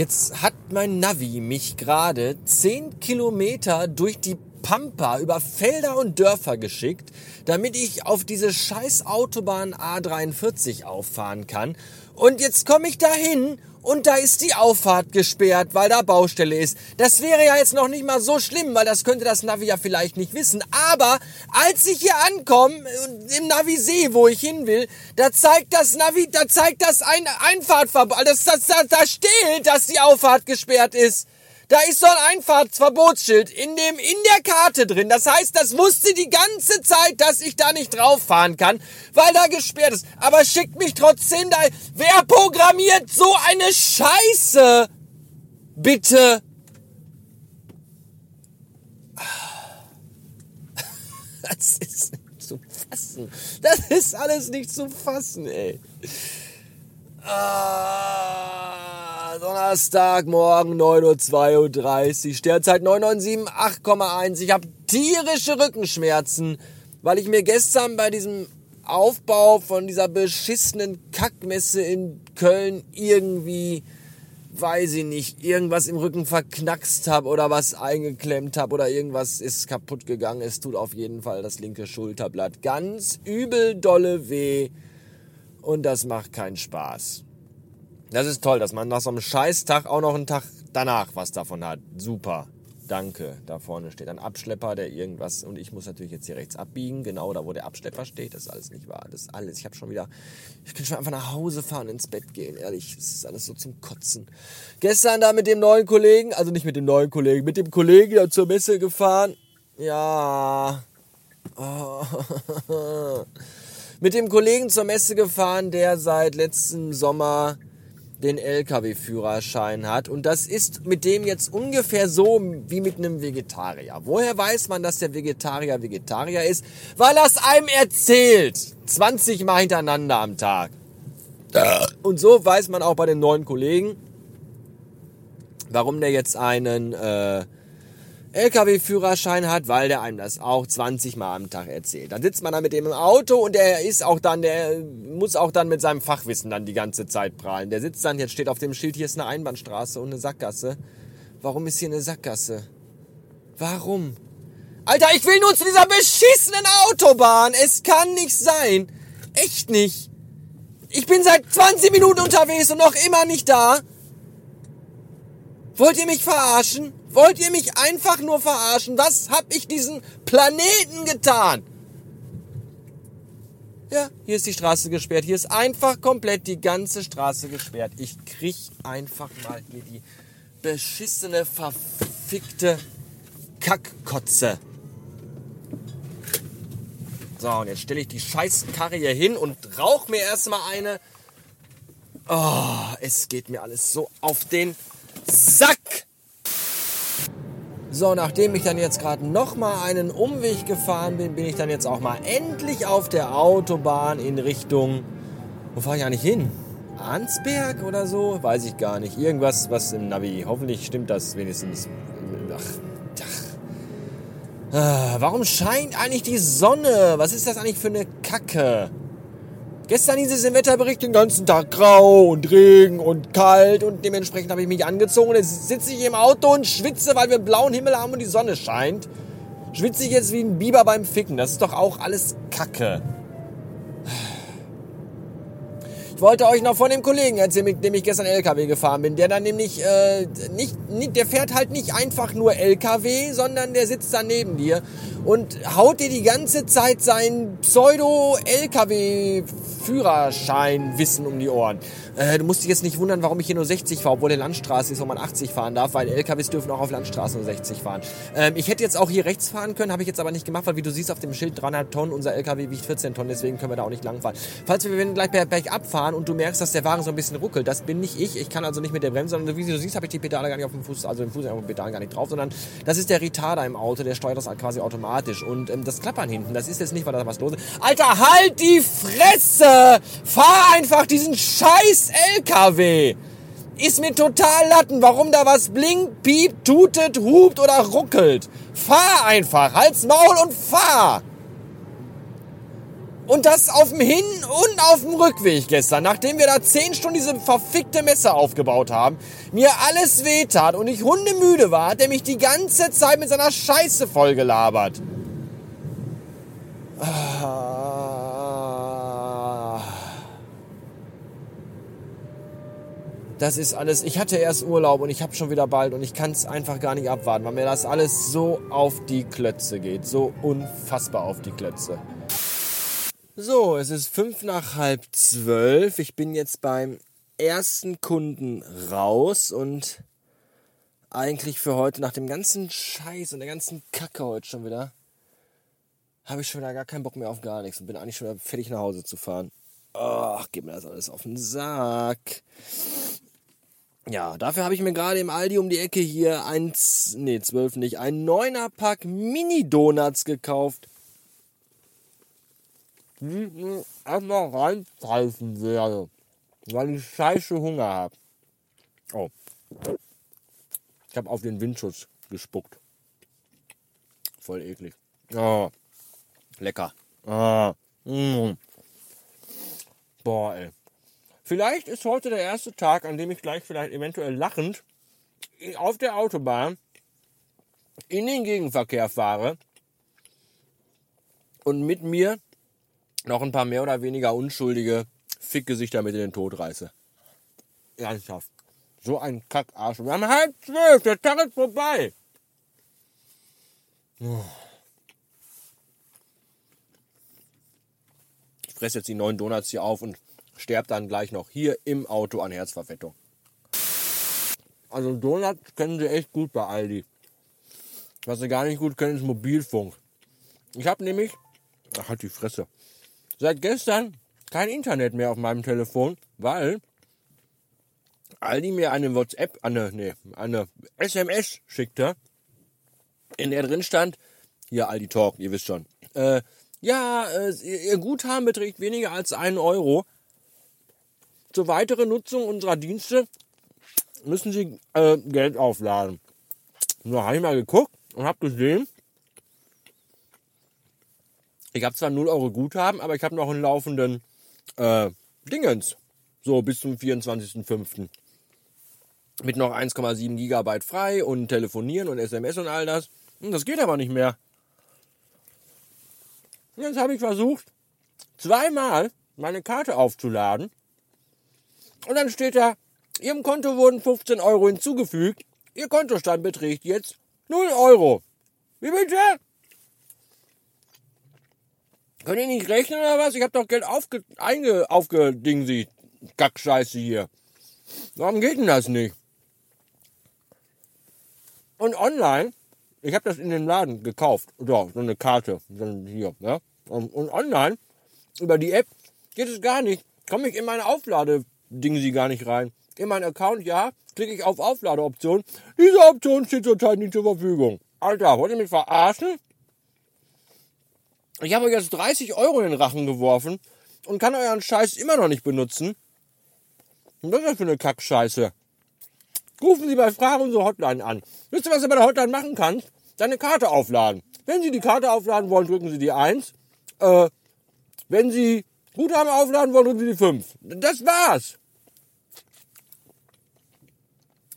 Jetzt hat mein Navi mich gerade 10 Kilometer durch die Pampa über Felder und Dörfer geschickt, damit ich auf diese scheiß Autobahn A43 auffahren kann. Und jetzt komme ich dahin und da ist die Auffahrt gesperrt, weil da Baustelle ist. Das wäre ja jetzt noch nicht mal so schlimm, weil das könnte das Navi ja vielleicht nicht wissen. Aber als ich hier ankomme und im Navi sehe, wo ich hin will, da zeigt das Navi, da zeigt das ein Einfahrtverbot, das, das, das, da steht, dass die Auffahrt gesperrt ist. Da ist so ein Einfahrtsverbotsschild in dem, in der Karte drin. Das heißt, das wusste die ganze Zeit, dass ich da nicht drauf fahren kann, weil da gesperrt ist. Aber schickt mich trotzdem da. Wer programmiert so eine Scheiße? Bitte. Das ist nicht zu fassen. Das ist alles nicht zu fassen, ey. Ah, Donnerstagmorgen 9.32 Uhr, Sternzeit 997, 8,1. Ich habe tierische Rückenschmerzen, weil ich mir gestern bei diesem Aufbau von dieser beschissenen Kackmesse in Köln irgendwie, weiß ich nicht, irgendwas im Rücken verknackst habe oder was eingeklemmt habe oder irgendwas ist kaputt gegangen. Es tut auf jeden Fall das linke Schulterblatt ganz übel dolle weh und das macht keinen Spaß. Das ist toll, dass man nach so einem Scheißtag auch noch einen Tag danach was davon hat. Super. Danke. Da vorne steht ein Abschlepper, der irgendwas und ich muss natürlich jetzt hier rechts abbiegen, genau da, wo der Abschlepper steht. Das ist alles nicht wahr. Das ist alles. Ich habe schon wieder, ich kann schon einfach nach Hause fahren, ins Bett gehen. Ehrlich, das ist alles so zum Kotzen. Gestern da mit dem neuen Kollegen, also nicht mit dem neuen Kollegen, mit dem Kollegen da zur Messe gefahren. Ja. Oh. mit dem Kollegen zur Messe gefahren, der seit letztem Sommer den LKW-Führerschein hat. Und das ist mit dem jetzt ungefähr so wie mit einem Vegetarier. Woher weiß man, dass der Vegetarier Vegetarier ist? Weil er es einem erzählt. 20 Mal hintereinander am Tag. Und so weiß man auch bei den neuen Kollegen, warum der jetzt einen äh, LKW-Führerschein hat, weil der einem das auch 20 Mal am Tag erzählt. Dann sitzt man da mit dem im Auto und der ist auch dann, der muss auch dann mit seinem Fachwissen dann die ganze Zeit prahlen. Der sitzt dann, jetzt steht auf dem Schild, hier ist eine Einbahnstraße und eine Sackgasse. Warum ist hier eine Sackgasse? Warum? Alter, ich will nur zu dieser beschissenen Autobahn. Es kann nicht sein. Echt nicht. Ich bin seit 20 Minuten unterwegs und noch immer nicht da. Wollt ihr mich verarschen? Wollt ihr mich einfach nur verarschen? Was hab ich diesen Planeten getan? Ja, hier ist die Straße gesperrt. Hier ist einfach komplett die ganze Straße gesperrt. Ich krieg einfach mal hier die beschissene, verfickte Kackkotze. So, und jetzt stelle ich die Scheißkarre hier hin und rauch mir erstmal eine. Oh, es geht mir alles so auf den Sack! So, nachdem ich dann jetzt gerade nochmal einen Umweg gefahren bin, bin ich dann jetzt auch mal endlich auf der Autobahn in Richtung... Wo fahre ich eigentlich hin? Arnsberg oder so? Weiß ich gar nicht. Irgendwas, was im Navi. Hoffentlich stimmt das wenigstens. Ach, ach. Ah, warum scheint eigentlich die Sonne? Was ist das eigentlich für eine Kacke? Gestern hieß es im Wetterbericht den ganzen Tag grau und Regen und kalt und dementsprechend habe ich mich angezogen. Jetzt sitze ich im Auto und schwitze, weil wir blauen Himmel haben und die Sonne scheint. Schwitze ich jetzt wie ein Biber beim Ficken. Das ist doch auch alles Kacke. Ich wollte euch noch von dem Kollegen erzählen, mit dem ich gestern LKW gefahren bin. Der dann nämlich äh, nicht, nicht, der fährt halt nicht einfach nur LKW, sondern der sitzt da neben dir und haut dir die ganze Zeit sein Pseudo-LKW-Führerschein-Wissen um die Ohren. Äh, du musst dich jetzt nicht wundern, warum ich hier nur 60 fahre, obwohl der Landstraße ist, wo man 80 fahren darf, weil LKWs dürfen auch auf Landstraßen nur 60 fahren. Ähm, ich hätte jetzt auch hier rechts fahren können, habe ich jetzt aber nicht gemacht, weil wie du siehst auf dem Schild 300 Tonnen, unser LKW wiegt 14 Tonnen, deswegen können wir da auch nicht lang fahren. Falls wir gleich bergab fahren und du merkst, dass der Wagen so ein bisschen ruckelt, das bin nicht ich. Ich kann also nicht mit der Bremse, sondern wie du siehst, habe ich die Pedale gar nicht auf dem Fuß, also im Fuß auf dem Pedal gar nicht drauf, sondern das ist der Retarder im Auto, der steuert das quasi automatisch. Und ähm, das Klappern hinten, das ist jetzt nicht, weil da was los ist. Alter, halt die Fresse! Fahr einfach diesen scheiß LKW! Ist mir total Latten, warum da was blinkt, piept, tutet, hupt oder ruckelt. Fahr einfach, halt's Maul und fahr! Und das auf dem Hin- und auf dem Rückweg gestern, nachdem wir da 10 Stunden diese verfickte Messe aufgebaut haben, mir alles wehtat und ich hundemüde war, hat er mich die ganze Zeit mit seiner Scheiße vollgelabert. Das ist alles. Ich hatte erst Urlaub und ich habe schon wieder bald und ich kann es einfach gar nicht abwarten, weil mir das alles so auf die Klötze geht. So unfassbar auf die Klötze. So, es ist fünf nach halb zwölf. Ich bin jetzt beim ersten Kunden raus und eigentlich für heute, nach dem ganzen Scheiß und der ganzen Kacke heute schon wieder, habe ich schon wieder gar keinen Bock mehr auf gar nichts und bin eigentlich schon wieder fertig nach Hause zu fahren. Ach, geht mir das alles auf den Sack. Ja, dafür habe ich mir gerade im Aldi um die Ecke hier ein, nee, zwölf nicht, ein neuner Pack Mini-Donuts gekauft. Hm, Erstmal reinpfeifen werde, weil ich scheiße Hunger habe. Oh. Ich habe auf den Windschutz gespuckt. Voll eklig. Oh. Lecker. Ah. Mm. Boah, ey. Vielleicht ist heute der erste Tag, an dem ich gleich vielleicht eventuell lachend auf der Autobahn in den Gegenverkehr fahre und mit mir noch ein paar mehr oder weniger unschuldige Fickgesichter mit in den Tod reiße. Ernsthaft. So ein Kackarsch. Wir haben halb zwölf, der Tag ist vorbei. Ich fresse jetzt die neuen Donuts hier auf und sterbe dann gleich noch hier im Auto an Herzverfettung. Also Donuts kennen sie echt gut bei Aldi. Was sie gar nicht gut können, ist Mobilfunk. Ich habe nämlich, ach halt die Fresse, seit gestern kein Internet mehr auf meinem Telefon, weil Aldi mir eine WhatsApp, eine, nee, eine SMS schickte, in der drin stand, hier Aldi Talk, ihr wisst schon, äh, ja, äh, ihr Guthaben beträgt weniger als einen Euro. Zur weiteren Nutzung unserer Dienste müssen Sie äh, Geld aufladen. So habe ich mal geguckt und habe gesehen, ich habe zwar 0 Euro Guthaben, aber ich habe noch einen laufenden äh, Dingens. So bis zum 24.05. Mit noch 1,7 Gigabyte frei und telefonieren und SMS und all das. Und das geht aber nicht mehr. Jetzt habe ich versucht, zweimal meine Karte aufzuladen. Und dann steht da, Ihrem Konto wurden 15 Euro hinzugefügt. Ihr Kontostand beträgt jetzt 0 Euro. Wie bitte? Könnt ihr nicht rechnen oder was? Ich habe doch Geld aufge, einge, aufgedingsi. Kackscheiße hier. Warum geht denn das nicht? Und online, ich habe das in den Laden gekauft. So, so eine Karte. So hier, ja. Und, und online, über die App, geht es gar nicht. Komme ich in meine Aufladedingsi gar nicht rein. In meinen Account, ja, klicke ich auf Aufladeoption. Diese Option steht zurzeit nicht zur Verfügung. Alter, wollt ihr mich verarschen? Ich habe euch jetzt 30 Euro in den Rachen geworfen und kann euren Scheiß immer noch nicht benutzen. Und was ist das für eine Kackscheiße? Rufen Sie bei Fragen unsere Hotline an. Wisst ihr, was ihr bei der Hotline machen kannst? Deine Karte aufladen. Wenn Sie die Karte aufladen wollen, drücken Sie die 1. Äh, wenn Sie Guthaben aufladen wollen, drücken Sie die 5. Das war's.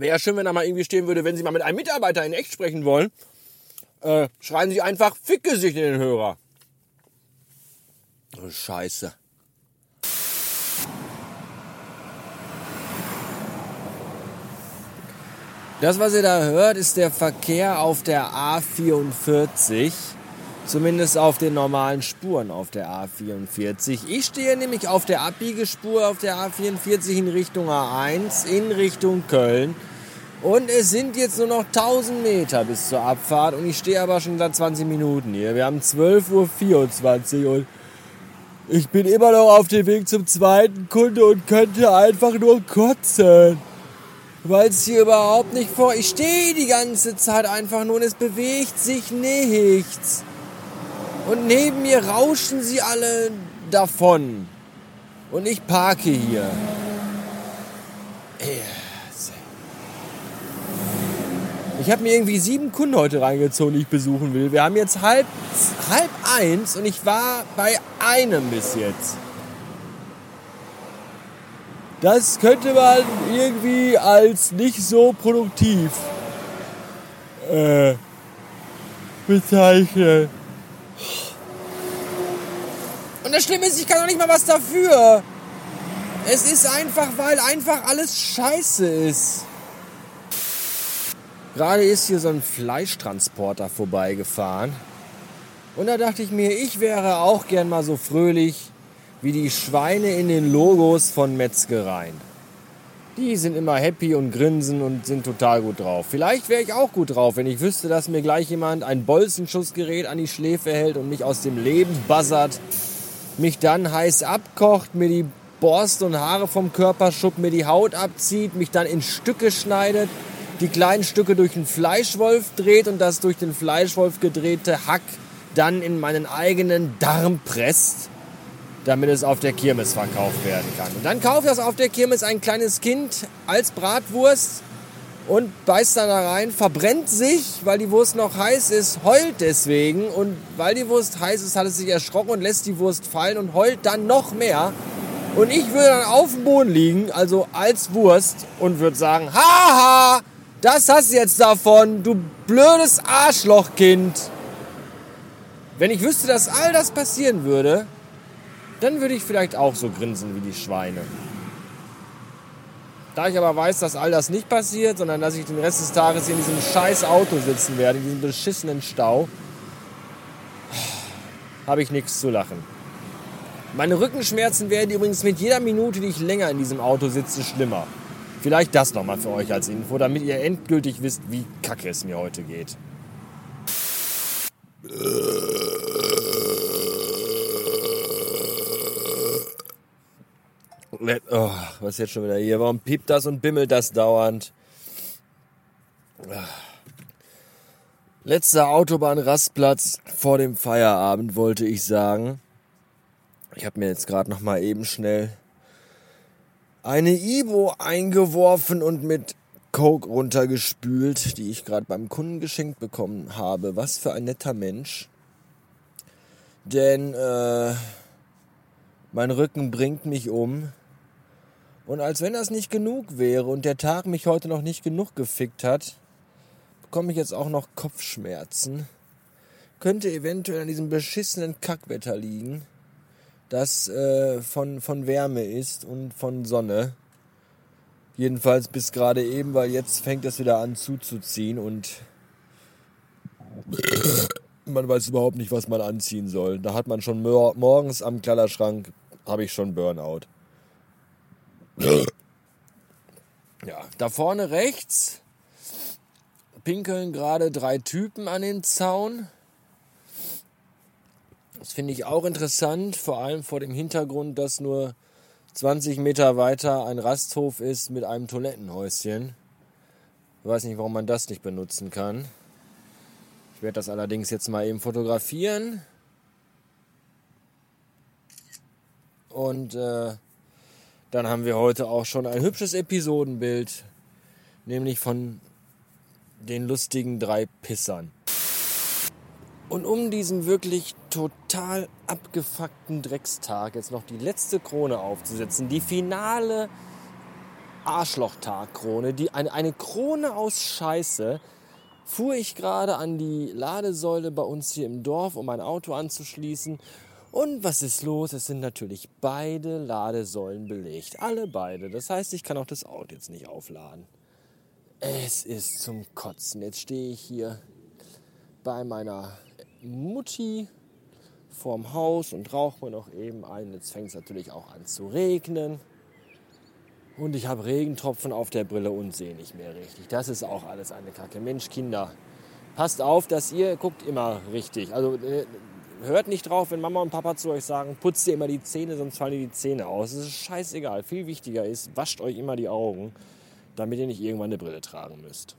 Wäre ja schön, wenn da mal irgendwie stehen würde, wenn Sie mal mit einem Mitarbeiter in echt sprechen wollen, äh, schreien Sie einfach Fickgesicht in den Hörer. Oh, Scheiße. Das, was ihr da hört, ist der Verkehr auf der A44. Zumindest auf den normalen Spuren auf der A44. Ich stehe nämlich auf der Abbiegespur auf der A44 in Richtung A1, in Richtung Köln. Und es sind jetzt nur noch 1000 Meter bis zur Abfahrt und ich stehe aber schon seit 20 Minuten hier. Wir haben 12.24 Uhr und ich bin immer noch auf dem Weg zum zweiten Kunde und könnte einfach nur kotzen. Weil es hier überhaupt nicht vor. Ich stehe die ganze Zeit einfach nur und es bewegt sich nichts. Und neben mir rauschen sie alle davon. Und ich parke hier. Ich habe mir irgendwie sieben Kunden heute reingezogen, die ich besuchen will. Wir haben jetzt halb, halb eins und ich war bei einem bis jetzt. Das könnte man irgendwie als nicht so produktiv äh, bezeichnen. Und das Schlimme ist, ich kann auch nicht mal was dafür. Es ist einfach, weil einfach alles scheiße ist. Gerade ist hier so ein Fleischtransporter vorbeigefahren. Und da dachte ich mir, ich wäre auch gern mal so fröhlich wie die Schweine in den Logos von Metzgereien. Die sind immer happy und grinsen und sind total gut drauf. Vielleicht wäre ich auch gut drauf, wenn ich wüsste, dass mir gleich jemand ein Bolzenschussgerät an die Schläfe hält und mich aus dem Leben buzzert, mich dann heiß abkocht, mir die Borste und Haare vom Körper schuppt, mir die Haut abzieht, mich dann in Stücke schneidet, die kleinen Stücke durch den Fleischwolf dreht und das durch den Fleischwolf gedrehte Hack dann in meinen eigenen Darm presst damit es auf der Kirmes verkauft werden kann. Und dann kauft das auf der Kirmes ein kleines Kind als Bratwurst und beißt dann da rein, verbrennt sich, weil die Wurst noch heiß ist, heult deswegen und weil die Wurst heiß ist, hat es sich erschrocken und lässt die Wurst fallen und heult dann noch mehr. Und ich würde dann auf dem Boden liegen, also als Wurst und würde sagen, haha, das hast du jetzt davon, du blödes Arschlochkind. Wenn ich wüsste, dass all das passieren würde, dann würde ich vielleicht auch so grinsen wie die Schweine. Da ich aber weiß, dass all das nicht passiert, sondern dass ich den Rest des Tages in diesem scheiß Auto sitzen werde, in diesem beschissenen Stau, habe ich nichts zu lachen. Meine Rückenschmerzen werden übrigens mit jeder Minute, die ich länger in diesem Auto sitze, schlimmer. Vielleicht das nochmal für euch als Info, damit ihr endgültig wisst, wie kacke es mir heute geht. Oh, was ist jetzt schon wieder hier? Warum piept das und bimmelt das dauernd? Letzter Autobahnrastplatz vor dem Feierabend, wollte ich sagen. Ich habe mir jetzt gerade noch mal eben schnell eine Ibo eingeworfen und mit Coke runtergespült, die ich gerade beim Kunden geschenkt bekommen habe. Was für ein netter Mensch. Denn äh, mein Rücken bringt mich um. Und als wenn das nicht genug wäre und der Tag mich heute noch nicht genug gefickt hat, bekomme ich jetzt auch noch Kopfschmerzen. Könnte eventuell an diesem beschissenen Kackwetter liegen, das äh, von, von Wärme ist und von Sonne. Jedenfalls bis gerade eben, weil jetzt fängt es wieder an zuzuziehen und man weiß überhaupt nicht, was man anziehen soll. Da hat man schon morgens am Kleiderschrank, habe ich schon Burnout. Ja, da vorne rechts pinkeln gerade drei Typen an den Zaun. Das finde ich auch interessant, vor allem vor dem Hintergrund, dass nur 20 Meter weiter ein Rasthof ist mit einem Toilettenhäuschen. Ich weiß nicht, warum man das nicht benutzen kann. Ich werde das allerdings jetzt mal eben fotografieren. Und äh, dann haben wir heute auch schon ein hübsches Episodenbild, nämlich von den lustigen drei Pissern. Und um diesen wirklich total abgefuckten Dreckstag jetzt noch die letzte Krone aufzusetzen, die finale Arschlochtag-Krone, die eine, eine Krone aus Scheiße, fuhr ich gerade an die Ladesäule bei uns hier im Dorf, um mein Auto anzuschließen und was ist los? Es sind natürlich beide Ladesäulen belegt. Alle beide. Das heißt, ich kann auch das Auto jetzt nicht aufladen. Es ist zum Kotzen. Jetzt stehe ich hier bei meiner Mutti vorm Haus und rauche mir noch eben ein. Jetzt fängt es natürlich auch an zu regnen. Und ich habe Regentropfen auf der Brille und sehe nicht mehr richtig. Das ist auch alles eine Kacke. Mensch, Kinder, passt auf, dass ihr guckt immer richtig. Also äh, hört nicht drauf, wenn Mama und Papa zu euch sagen, putzt ihr immer die Zähne, sonst fallen die Zähne aus. Es ist scheißegal. Viel wichtiger ist, wascht euch immer die Augen, damit ihr nicht irgendwann eine Brille tragen müsst.